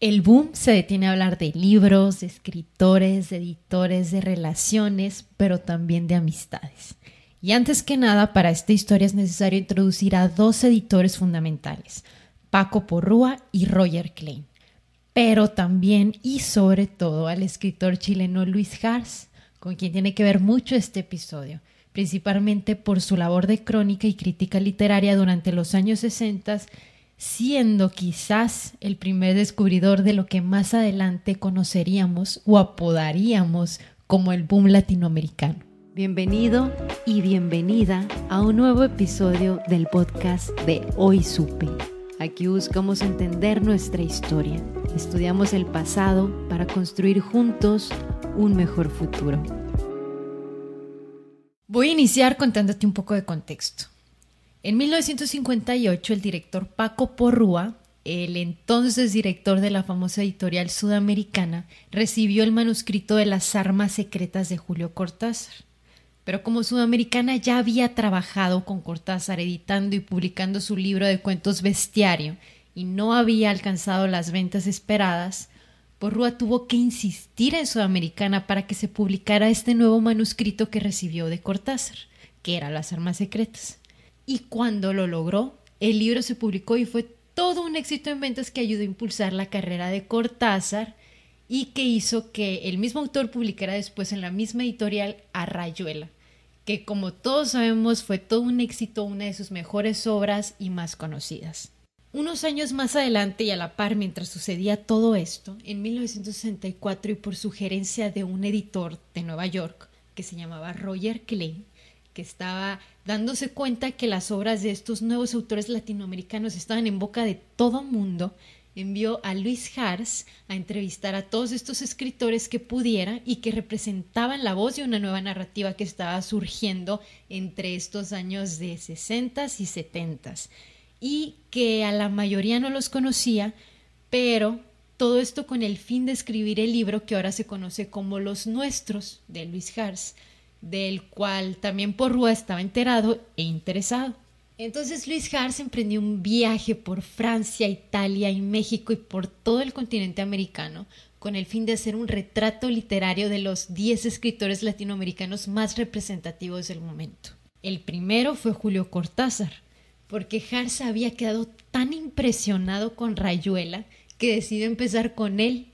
El boom se detiene a hablar de libros, de escritores, de editores, de relaciones, pero también de amistades. Y antes que nada, para esta historia es necesario introducir a dos editores fundamentales, Paco Porrúa y Roger Klein, pero también y sobre todo al escritor chileno Luis Hars, con quien tiene que ver mucho este episodio, principalmente por su labor de crónica y crítica literaria durante los años 60 siendo quizás el primer descubridor de lo que más adelante conoceríamos o apodaríamos como el boom latinoamericano. Bienvenido y bienvenida a un nuevo episodio del podcast de Hoy Supe. Aquí buscamos entender nuestra historia, estudiamos el pasado para construir juntos un mejor futuro. Voy a iniciar contándote un poco de contexto. En 1958, el director Paco Porrúa, el entonces director de la famosa editorial sudamericana, recibió el manuscrito de las armas secretas de Julio Cortázar. Pero como Sudamericana ya había trabajado con Cortázar editando y publicando su libro de cuentos Bestiario y no había alcanzado las ventas esperadas, Porrúa tuvo que insistir en Sudamericana para que se publicara este nuevo manuscrito que recibió de Cortázar, que era Las Armas Secretas. Y cuando lo logró, el libro se publicó y fue todo un éxito en ventas que ayudó a impulsar la carrera de Cortázar y que hizo que el mismo autor publicara después en la misma editorial a Rayuela, que como todos sabemos fue todo un éxito, una de sus mejores obras y más conocidas. Unos años más adelante y a la par mientras sucedía todo esto, en 1964 y por sugerencia de un editor de Nueva York que se llamaba Roger Klein, estaba dándose cuenta que las obras de estos nuevos autores latinoamericanos estaban en boca de todo mundo, envió a Luis Hars a entrevistar a todos estos escritores que pudiera y que representaban la voz de una nueva narrativa que estaba surgiendo entre estos años de 60 y 70 y que a la mayoría no los conocía, pero todo esto con el fin de escribir el libro que ahora se conoce como Los Nuestros de Luis Hars, del cual también Porrúa estaba enterado e interesado. Entonces Luis Hars emprendió un viaje por Francia, Italia y México y por todo el continente americano con el fin de hacer un retrato literario de los 10 escritores latinoamericanos más representativos del momento. El primero fue Julio Cortázar, porque Hars había quedado tan impresionado con Rayuela que decidió empezar con él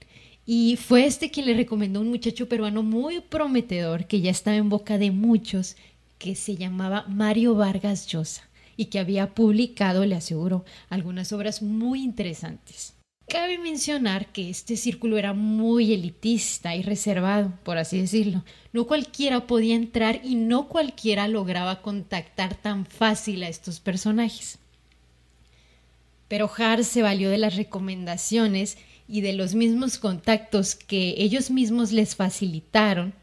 y fue este quien le recomendó un muchacho peruano muy prometedor que ya estaba en boca de muchos, que se llamaba Mario Vargas Llosa y que había publicado, le aseguro, algunas obras muy interesantes. Cabe mencionar que este círculo era muy elitista y reservado, por así decirlo. No cualquiera podía entrar y no cualquiera lograba contactar tan fácil a estos personajes. Pero Hart se valió de las recomendaciones y de los mismos contactos que ellos mismos les facilitaron.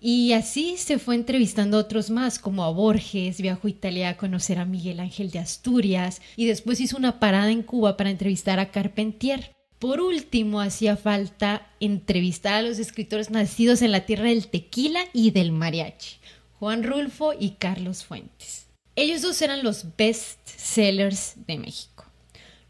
Y así se fue entrevistando a otros más, como a Borges, viajó a Italia a conocer a Miguel Ángel de Asturias y después hizo una parada en Cuba para entrevistar a Carpentier. Por último, hacía falta entrevistar a los escritores nacidos en la tierra del tequila y del mariachi, Juan Rulfo y Carlos Fuentes. Ellos dos eran los best sellers de México.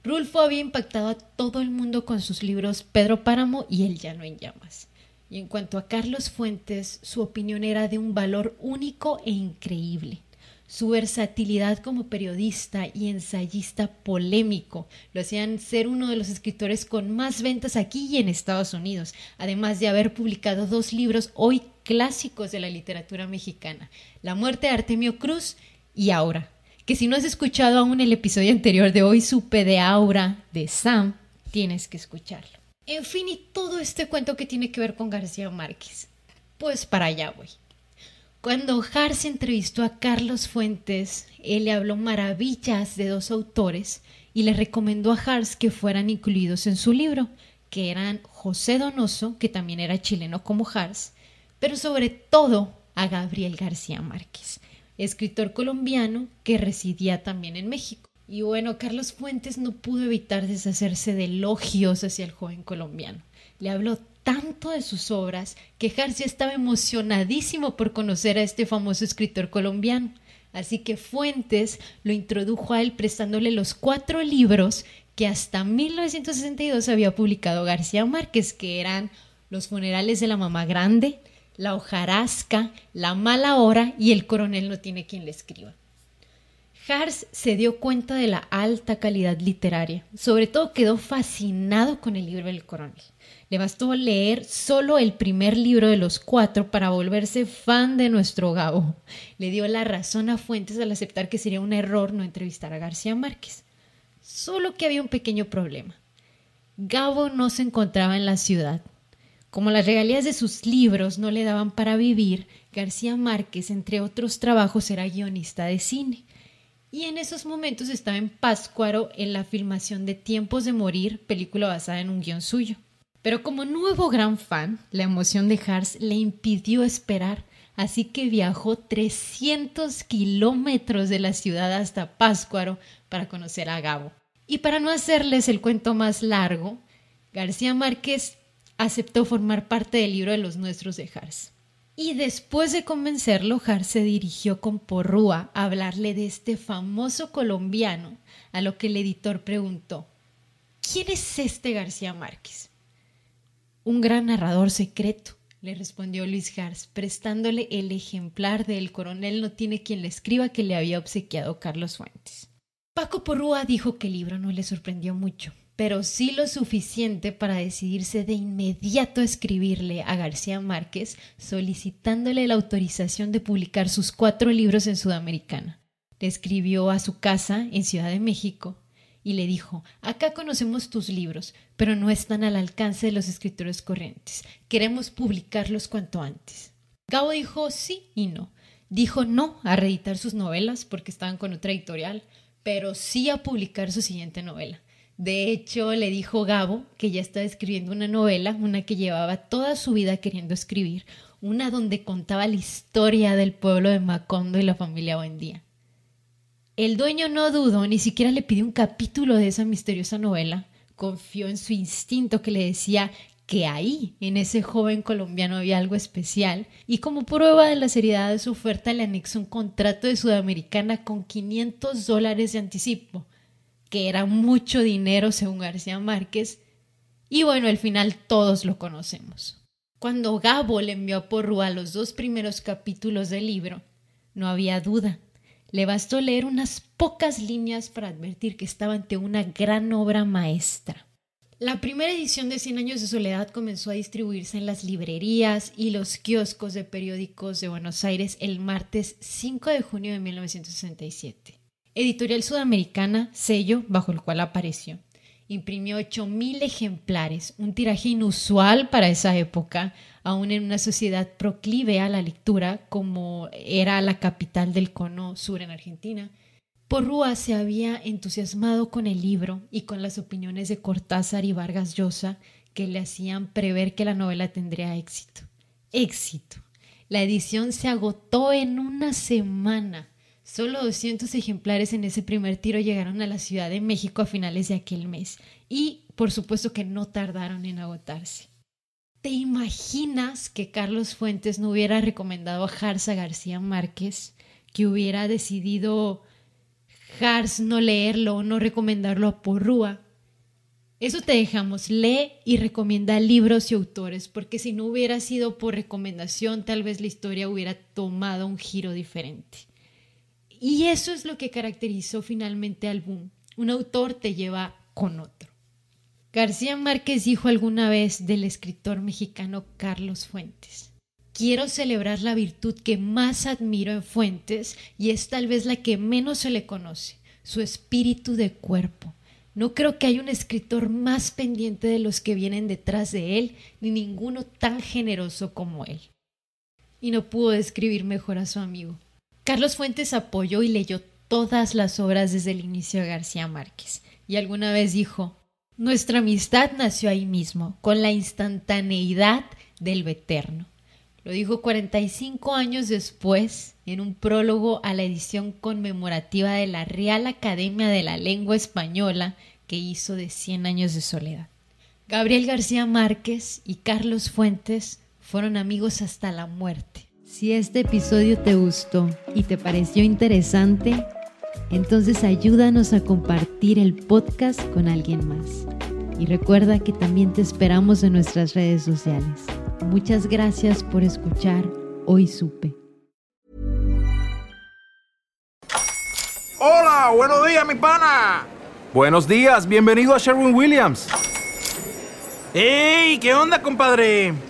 Rulfo había impactado a todo el mundo con sus libros Pedro Páramo y El Llano en Llamas. Y en cuanto a Carlos Fuentes, su opinión era de un valor único e increíble. Su versatilidad como periodista y ensayista polémico lo hacían ser uno de los escritores con más ventas aquí y en Estados Unidos, además de haber publicado dos libros hoy clásicos de la literatura mexicana, La muerte de Artemio Cruz y Ahora, que si no has escuchado aún el episodio anterior de hoy supe de Aura de Sam, tienes que escucharlo. En fin, y todo este cuento que tiene que ver con García Márquez. Pues para allá voy. Cuando Hars entrevistó a Carlos Fuentes, él le habló maravillas de dos autores y le recomendó a Hars que fueran incluidos en su libro, que eran José Donoso, que también era chileno como Hars, pero sobre todo a Gabriel García Márquez, escritor colombiano que residía también en México. Y bueno, Carlos Fuentes no pudo evitar deshacerse de elogios hacia el joven colombiano. Le habló tanto de sus obras que García estaba emocionadísimo por conocer a este famoso escritor colombiano. Así que Fuentes lo introdujo a él prestándole los cuatro libros que hasta 1962 había publicado García Márquez, que eran Los funerales de la mamá grande, La hojarasca, La mala hora y El coronel no tiene quien le escriba. Hars se dio cuenta de la alta calidad literaria. Sobre todo quedó fascinado con el libro del coronel. Le bastó leer solo el primer libro de los cuatro para volverse fan de nuestro Gabo. Le dio la razón a Fuentes al aceptar que sería un error no entrevistar a García Márquez. Solo que había un pequeño problema. Gabo no se encontraba en la ciudad. Como las regalías de sus libros no le daban para vivir, García Márquez, entre otros trabajos, era guionista de cine y en esos momentos estaba en Páscuaro en la filmación de Tiempos de Morir, película basada en un guion suyo. Pero como nuevo gran fan, la emoción de Hars le impidió esperar, así que viajó 300 kilómetros de la ciudad hasta Páscuaro para conocer a Gabo. Y para no hacerles el cuento más largo, García Márquez aceptó formar parte del libro de los nuestros de Hars. Y después de convencerlo, Har se dirigió con Porrúa a hablarle de este famoso colombiano, a lo que el editor preguntó, ¿quién es este García Márquez? Un gran narrador secreto, le respondió Luis Hars, prestándole el ejemplar de El coronel no tiene quien le escriba que le había obsequiado Carlos Fuentes. Paco Porrúa dijo que el libro no le sorprendió mucho, pero sí lo suficiente para decidirse de inmediato escribirle a García Márquez solicitándole la autorización de publicar sus cuatro libros en Sudamericana. Le escribió a su casa en Ciudad de México y le dijo Acá conocemos tus libros, pero no están al alcance de los escritores corrientes. Queremos publicarlos cuanto antes. Gabo dijo sí y no. Dijo no a reeditar sus novelas porque estaban con otra editorial, pero sí a publicar su siguiente novela de hecho, le dijo Gabo que ya estaba escribiendo una novela, una que llevaba toda su vida queriendo escribir, una donde contaba la historia del pueblo de Macondo y la familia Buendía. El dueño no dudó, ni siquiera le pidió un capítulo de esa misteriosa novela. Confió en su instinto que le decía que ahí, en ese joven colombiano, había algo especial, y como prueba de la seriedad de su oferta le anexó un contrato de Sudamericana con 500 dólares de anticipo que era mucho dinero según García Márquez, y bueno, al final todos lo conocemos. Cuando Gabo le envió a Porrúa los dos primeros capítulos del libro, no había duda. Le bastó leer unas pocas líneas para advertir que estaba ante una gran obra maestra. La primera edición de Cien años de soledad comenzó a distribuirse en las librerías y los kioscos de periódicos de Buenos Aires el martes 5 de junio de 1967. Editorial Sudamericana, sello bajo el cual apareció. Imprimió 8.000 ejemplares, un tiraje inusual para esa época, aún en una sociedad proclive a la lectura como era la capital del cono sur en Argentina. Porrúa se había entusiasmado con el libro y con las opiniones de Cortázar y Vargas Llosa que le hacían prever que la novela tendría éxito. Éxito. La edición se agotó en una semana Solo 200 ejemplares en ese primer tiro llegaron a la Ciudad de México a finales de aquel mes y por supuesto que no tardaron en agotarse. ¿Te imaginas que Carlos Fuentes no hubiera recomendado a Jarza García Márquez, que hubiera decidido Jars no leerlo o no recomendarlo a Porrúa? Eso te dejamos, lee y recomienda libros y autores, porque si no hubiera sido por recomendación, tal vez la historia hubiera tomado un giro diferente. Y eso es lo que caracterizó finalmente al boom. Un autor te lleva con otro. García Márquez dijo alguna vez del escritor mexicano Carlos Fuentes. Quiero celebrar la virtud que más admiro en Fuentes y es tal vez la que menos se le conoce, su espíritu de cuerpo. No creo que haya un escritor más pendiente de los que vienen detrás de él, ni ninguno tan generoso como él. Y no pudo describir mejor a su amigo. Carlos Fuentes apoyó y leyó todas las obras desde el inicio de García Márquez. Y alguna vez dijo, nuestra amistad nació ahí mismo, con la instantaneidad del eterno. Lo dijo 45 años después en un prólogo a la edición conmemorativa de la Real Academia de la Lengua Española que hizo de 100 años de soledad. Gabriel García Márquez y Carlos Fuentes fueron amigos hasta la muerte. Si este episodio te gustó y te pareció interesante, entonces ayúdanos a compartir el podcast con alguien más. Y recuerda que también te esperamos en nuestras redes sociales. Muchas gracias por escuchar Hoy Supe. Hola, buenos días, mi pana. Buenos días, bienvenido a Sherwin Williams. ¡Ey! ¿Qué onda, compadre?